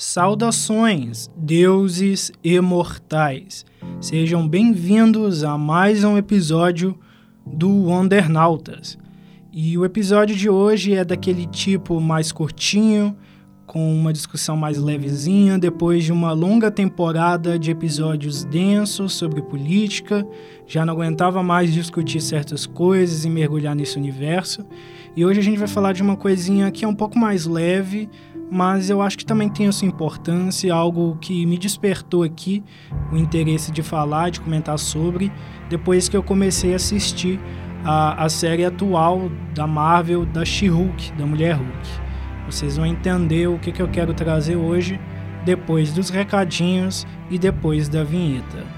Saudações, deuses imortais! Sejam bem-vindos a mais um episódio do Wondernautas. E o episódio de hoje é daquele tipo mais curtinho, com uma discussão mais levezinha, depois de uma longa temporada de episódios densos sobre política. Já não aguentava mais discutir certas coisas e mergulhar nesse universo. E hoje a gente vai falar de uma coisinha que é um pouco mais leve, mas eu acho que também tem a sua importância, algo que me despertou aqui o interesse de falar, de comentar sobre, depois que eu comecei a assistir a, a série atual da Marvel, da She-Hulk, da Mulher Hulk. Vocês vão entender o que, que eu quero trazer hoje, depois dos recadinhos e depois da vinheta.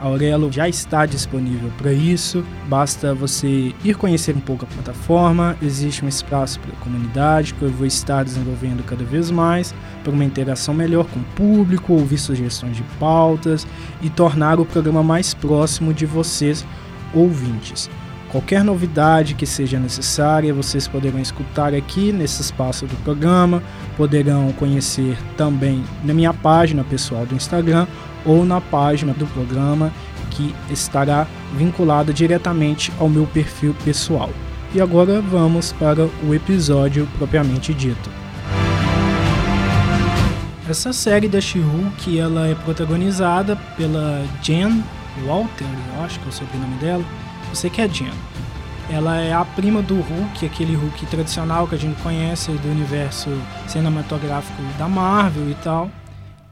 Aurelo já está disponível para isso, basta você ir conhecer um pouco a plataforma. Existe um espaço para a comunidade que eu vou estar desenvolvendo cada vez mais para uma interação melhor com o público, ouvir sugestões de pautas e tornar o programa mais próximo de vocês, ouvintes. Qualquer novidade que seja necessária, vocês poderão escutar aqui nesse espaço do programa, poderão conhecer também na minha página pessoal do Instagram ou na página do programa que estará vinculada diretamente ao meu perfil pessoal. E agora vamos para o episódio propriamente dito. Essa série da She-Hulk, ela é protagonizada pela Jen Walter, eu acho que é o sobrenome dela. Eu sei que é Jen. Ela é a prima do Hulk, aquele Hulk tradicional que a gente conhece do universo cinematográfico da Marvel e tal.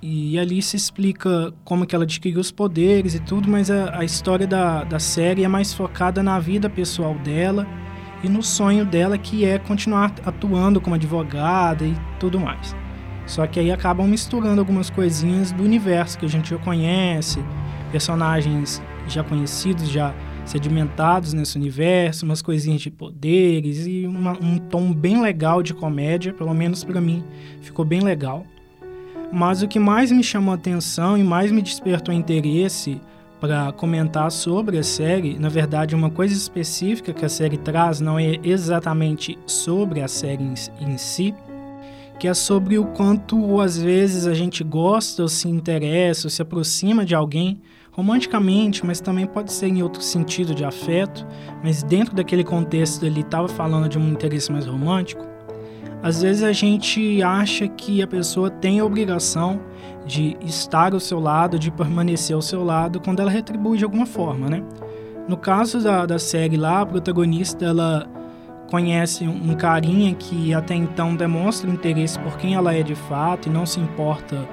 E ali se explica como que ela adquiriu os poderes e tudo, mas a, a história da, da série é mais focada na vida pessoal dela e no sonho dela que é continuar atuando como advogada e tudo mais. Só que aí acabam misturando algumas coisinhas do universo que a gente já conhece, personagens já conhecidos, já sedimentados nesse universo, umas coisinhas de poderes e uma, um tom bem legal de comédia, pelo menos para mim ficou bem legal. Mas o que mais me chamou atenção e mais me despertou interesse para comentar sobre a série, na verdade, uma coisa específica que a série traz não é exatamente sobre a série em si, que é sobre o quanto às vezes a gente gosta ou se interessa ou se aproxima de alguém romanticamente, mas também pode ser em outro sentido de afeto, mas dentro daquele contexto ele estava falando de um interesse mais romântico. Às vezes a gente acha que a pessoa tem a obrigação de estar ao seu lado, de permanecer ao seu lado quando ela retribui de alguma forma, né? No caso da, da série lá, a protagonista ela conhece um carinha que até então demonstra interesse por quem ela é de fato e não se importa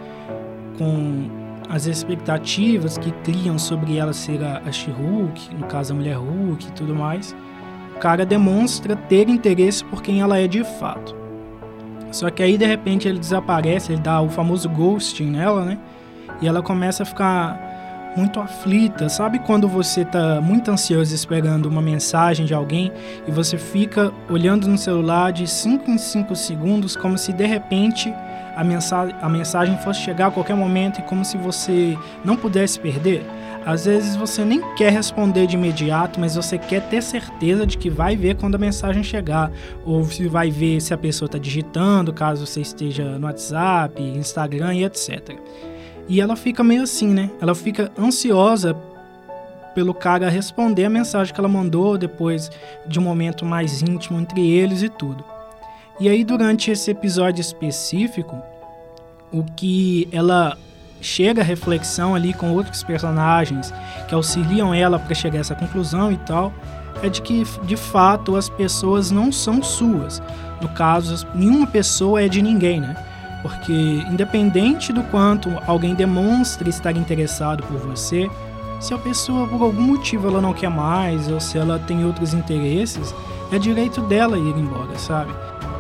com as expectativas que criam sobre ela ser a, a She-Hulk, no caso a Mulher Hulk e tudo mais. O cara demonstra ter interesse por quem ela é de fato. Só que aí de repente ele desaparece, ele dá o famoso ghosting nela, né? E ela começa a ficar muito aflita. Sabe quando você tá muito ansioso esperando uma mensagem de alguém e você fica olhando no celular de 5 em 5 segundos como se de repente a mensagem, a mensagem fosse chegar a qualquer momento e como se você não pudesse perder? Às vezes você nem quer responder de imediato, mas você quer ter certeza de que vai ver quando a mensagem chegar, ou se vai ver se a pessoa está digitando, caso você esteja no WhatsApp, Instagram e etc. E ela fica meio assim, né? Ela fica ansiosa pelo cara responder a mensagem que ela mandou depois de um momento mais íntimo entre eles e tudo. E aí durante esse episódio específico, o que ela chega à reflexão ali com outros personagens que auxiliam ela para chegar a essa conclusão e tal, é de que de fato as pessoas não são suas. No caso, nenhuma pessoa é de ninguém, né? Porque independente do quanto alguém demonstre estar interessado por você, se a pessoa por algum motivo ela não quer mais ou se ela tem outros interesses, é direito dela ir embora, sabe?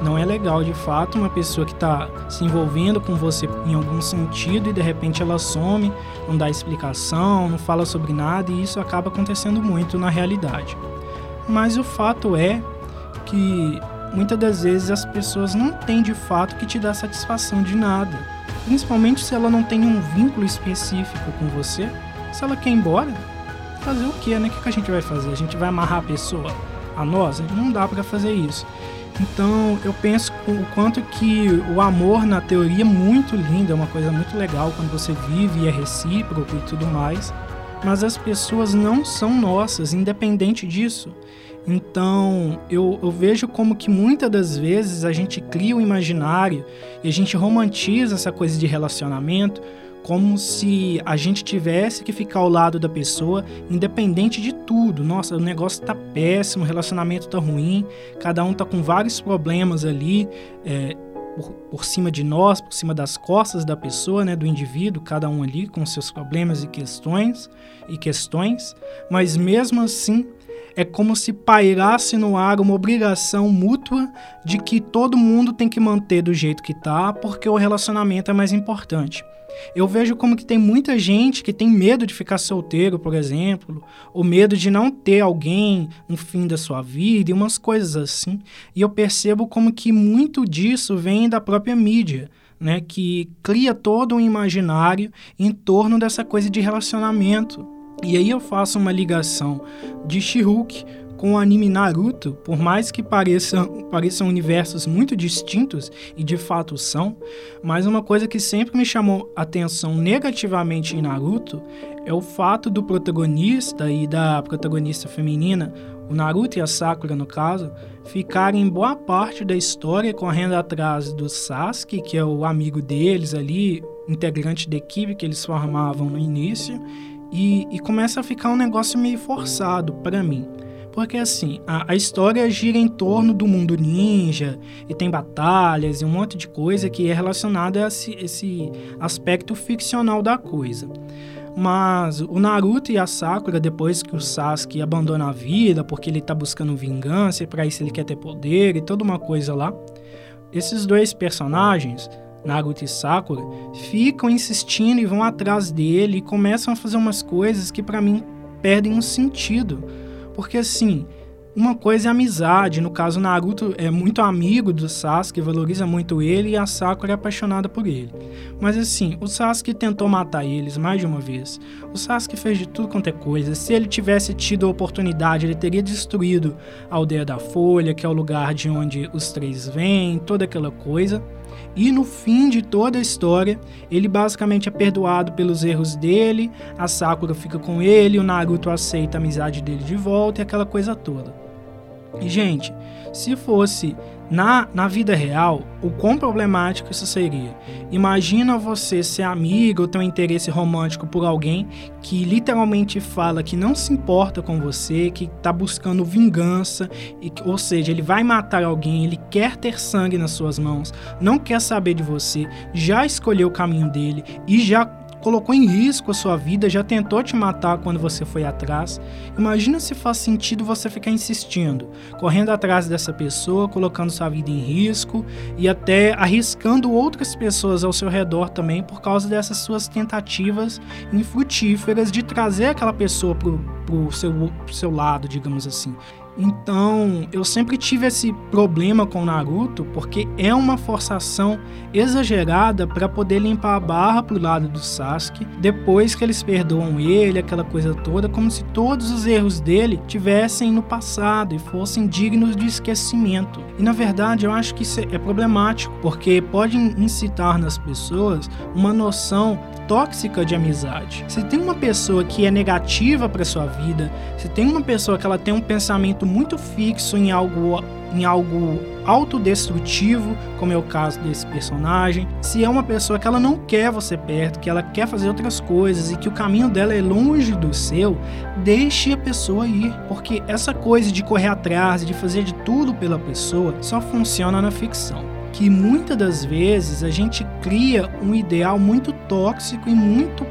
Não é legal de fato uma pessoa que está se envolvendo com você em algum sentido e de repente ela some, não dá explicação, não fala sobre nada e isso acaba acontecendo muito na realidade. Mas o fato é que muitas das vezes as pessoas não têm de fato que te dar satisfação de nada. Principalmente se ela não tem um vínculo específico com você. Se ela quer ir embora, fazer o que, né? O que a gente vai fazer? A gente vai amarrar a pessoa a nós? Não dá para fazer isso. Então eu penso o quanto que o amor na teoria é muito lindo, é uma coisa muito legal quando você vive e é recíproco e tudo mais. Mas as pessoas não são nossas, independente disso. Então, eu, eu, vejo como que muitas das vezes a gente cria um imaginário e a gente romantiza essa coisa de relacionamento como se a gente tivesse que ficar ao lado da pessoa, independente de tudo. Nossa, o negócio tá péssimo, o relacionamento tá ruim, cada um tá com vários problemas ali. É, por, por, cima de nós, por cima das costas da pessoa, né, do indivíduo, cada um ali com seus problemas e questões e questões, mas mesmo assim é como se pairasse no ar uma obrigação mútua de que todo mundo tem que manter do jeito que tá, porque o relacionamento é mais importante. Eu vejo como que tem muita gente que tem medo de ficar solteiro, por exemplo, ou medo de não ter alguém no fim da sua vida e umas coisas assim. E eu percebo como que muito disso vem da própria mídia, né, que cria todo um imaginário em torno dessa coisa de relacionamento. E aí eu faço uma ligação de She-Hulk com o anime Naruto, por mais que pareçam, pareçam universos muito distintos, e de fato são, mas uma coisa que sempre me chamou atenção negativamente em Naruto é o fato do protagonista e da protagonista feminina, o Naruto e a Sakura no caso, ficarem boa parte da história correndo atrás do Sasuke, que é o amigo deles ali, integrante da equipe que eles formavam no início, e, e começa a ficar um negócio meio forçado para mim. Porque assim, a, a, história gira em torno do mundo ninja, e tem batalhas e um monte de coisa que é relacionada a esse, esse aspecto ficcional da coisa. Mas o Naruto e a Sakura, depois que o Sasuke abandona a vida porque ele tá buscando vingança e para isso ele quer ter poder e toda uma coisa lá, esses dois personagens Naruto e Sakura, ficam insistindo e vão atrás dele e começam a fazer umas coisas que para mim perdem um sentido. Porque assim, uma coisa é amizade, no caso Naruto é muito amigo do Sasuke, valoriza muito ele e a Sakura é apaixonada por ele. Mas assim, o Sasuke tentou matar eles mais de uma vez. O Sasuke fez de tudo quanto é coisa. Se ele tivesse tido a oportunidade, ele teria destruído a aldeia da Folha, que é o lugar de onde os três vêm, toda aquela coisa. E no fim de toda a história, ele basicamente é perdoado pelos erros dele, a Sakura fica com ele, o Naruto aceita a amizade dele de volta e aquela coisa toda. Gente, se fosse na, na vida real, o quão problemático isso seria? Imagina você ser amigo ou ter um interesse romântico por alguém que literalmente fala que não se importa com você, que está buscando vingança, e, ou seja, ele vai matar alguém, ele quer ter sangue nas suas mãos, não quer saber de você, já escolheu o caminho dele e já colocou em risco a sua vida, já tentou te matar quando você foi atrás. Imagina se faz sentido você ficar insistindo, correndo atrás dessa pessoa, colocando sua vida em risco e até arriscando outras pessoas ao seu redor também por causa dessas suas tentativas infrutíferas de trazer aquela pessoa pro, pro seu, pro seu lado, digamos assim. Então, eu sempre tive esse problema com Naruto porque é uma forçação exagerada para poder limpar a barra pro lado do Sasuke depois que eles perdoam ele, aquela coisa toda, como se todos os erros dele tivessem no passado e fossem dignos de esquecimento. E na verdade, eu acho que isso é problemático porque pode incitar nas pessoas uma noção tóxica de amizade. Se tem uma pessoa que é negativa para sua vida, se tem uma pessoa que ela tem um pensamento muito fixo em algo em algo autodestrutivo, como é o caso desse personagem, se é uma pessoa que ela não quer você perto, que ela quer fazer outras coisas e que o caminho dela é longe do seu, deixe a pessoa ir, porque essa coisa de correr atrás, de fazer de tudo pela pessoa, só funciona na ficção que muitas das vezes a gente cria um ideal muito tóxico e muito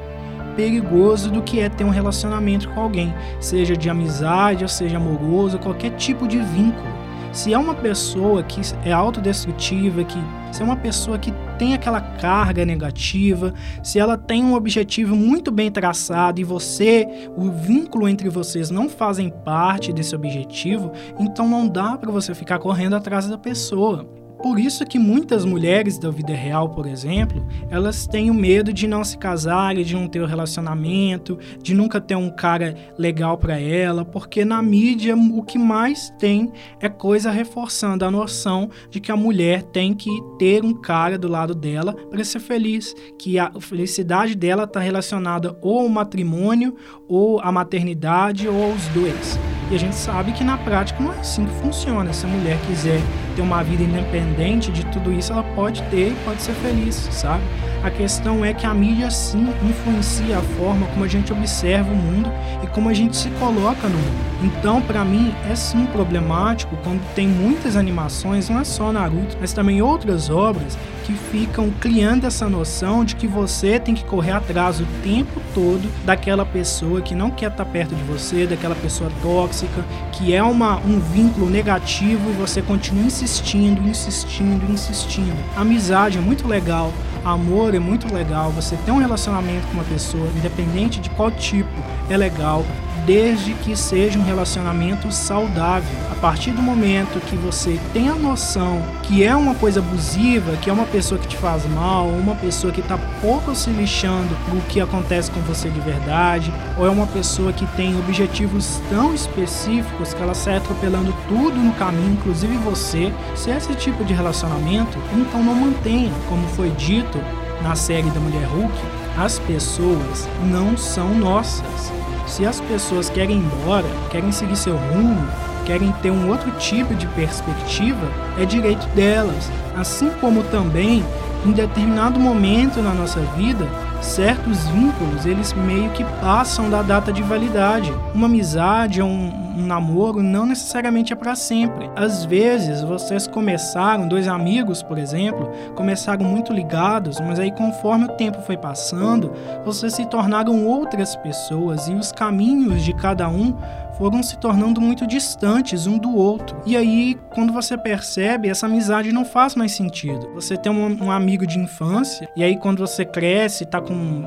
perigoso do que é ter um relacionamento com alguém, seja de amizade, ou seja amoroso, qualquer tipo de vínculo. Se é uma pessoa que é autodestrutiva, que se é uma pessoa que tem aquela carga negativa, se ela tem um objetivo muito bem traçado e você, o vínculo entre vocês não fazem parte desse objetivo, então não dá para você ficar correndo atrás da pessoa. Por isso que muitas mulheres da vida real, por exemplo, elas têm o medo de não se casarem, de não ter um relacionamento, de nunca ter um cara legal para ela, porque na mídia o que mais tem é coisa reforçando a noção de que a mulher tem que ter um cara do lado dela para ser feliz, que a felicidade dela está relacionada ou ao matrimônio, ou à maternidade, ou aos dois. E a gente sabe que na prática não é assim que funciona. Se a mulher quiser ter uma vida independente de tudo isso, ela pode ter e pode ser feliz, sabe? A questão é que a mídia sim influencia a forma como a gente observa o mundo e como a gente se coloca no mundo. Então, para mim, é sim problemático quando tem muitas animações, não é só Naruto, mas também outras obras que ficam criando essa noção de que você tem que correr atrás o tempo todo daquela pessoa que não quer estar perto de você, daquela pessoa tóxica, que é uma, um vínculo negativo e você continua insistindo, insistindo, insistindo. amizade é muito legal, Amor é muito legal, você ter um relacionamento com uma pessoa, independente de qual tipo, é legal, desde que seja um relacionamento saudável. A partir do momento que você tem a noção que é uma coisa abusiva, que é uma pessoa que te faz mal, uma pessoa que está pouco se lixando o que acontece com você de verdade, ou é uma pessoa que tem objetivos tão específicos que ela sai atropelando tudo no caminho, inclusive você, se é esse tipo de relacionamento, então não mantenha, como foi dito na série da Mulher Hulk, as pessoas não são nossas. Se as pessoas querem ir embora, querem seguir seu rumo, querem ter um outro tipo de perspectiva, é direito delas. Assim como também, em determinado momento na nossa vida, certos vínculos eles meio que passam da data de validade. Uma amizade um, um namoro não necessariamente é para sempre. Às vezes vocês começaram, dois amigos, por exemplo, começaram muito ligados, mas aí conforme o tempo foi passando, vocês se tornaram outras pessoas e os caminhos de cada um foram se tornando muito distantes um do outro. E aí, quando você percebe, essa amizade não faz mais sentido. Você tem um, um amigo de infância, e aí quando você cresce, tá com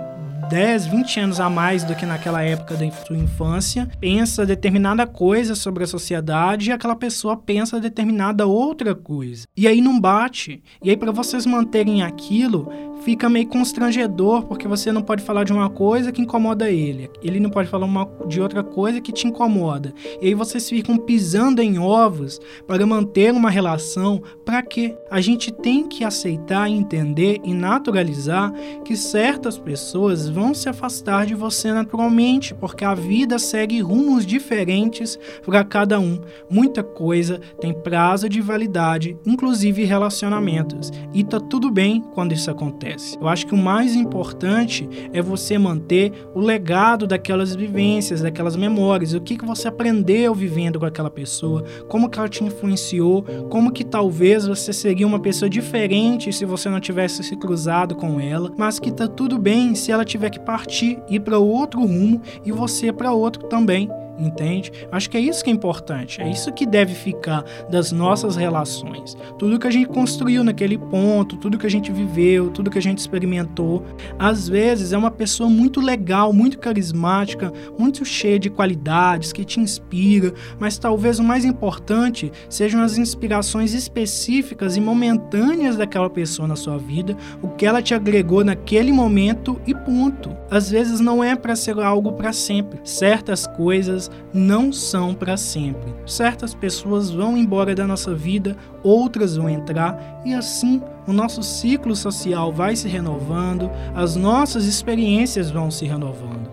10, 20 anos a mais do que naquela época da sua infância, pensa determinada coisa sobre a sociedade e aquela pessoa pensa determinada outra coisa. E aí não bate. E aí para vocês manterem aquilo, fica meio constrangedor, porque você não pode falar de uma coisa que incomoda ele. Ele não pode falar uma, de outra coisa que te incomoda. E aí vocês ficam pisando em ovos para manter uma relação. Para quê? A gente tem que aceitar, entender e naturalizar que certas pessoas vão se afastar de você naturalmente, porque a vida segue rumos diferentes para cada um. Muita coisa tem prazo de validade, inclusive relacionamentos. E tá tudo bem quando isso acontece. Eu acho que o mais importante é você manter o legado daquelas vivências, daquelas memórias, o que, que você aprendeu vivendo com aquela pessoa, como que ela te influenciou, como que talvez você seria uma pessoa diferente se você não tivesse se cruzado com ela, mas que tá tudo bem se ela tiver que partir, ir para outro rumo e você para outro também entende? Acho que é isso que é importante, é isso que deve ficar das nossas relações. Tudo que a gente construiu naquele ponto, tudo que a gente viveu, tudo que a gente experimentou, às vezes é uma pessoa muito legal, muito carismática, muito cheia de qualidades, que te inspira, mas talvez o mais importante sejam as inspirações específicas e momentâneas daquela pessoa na sua vida, o que ela te agregou naquele momento e ponto. Às vezes não é para ser algo para sempre. Certas coisas não são para sempre. Certas pessoas vão embora da nossa vida, outras vão entrar, e assim o nosso ciclo social vai se renovando, as nossas experiências vão se renovando.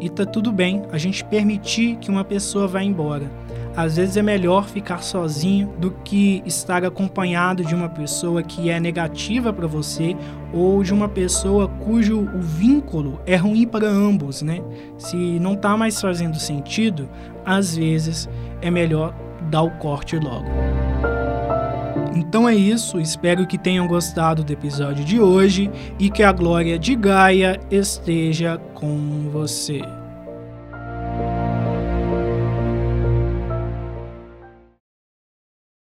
E tá tudo bem a gente permitir que uma pessoa vá embora. Às vezes é melhor ficar sozinho do que estar acompanhado de uma pessoa que é negativa para você ou de uma pessoa cujo o vínculo é ruim para ambos, né? Se não está mais fazendo sentido, às vezes é melhor dar o corte logo. Então é isso, espero que tenham gostado do episódio de hoje e que a glória de Gaia esteja com você.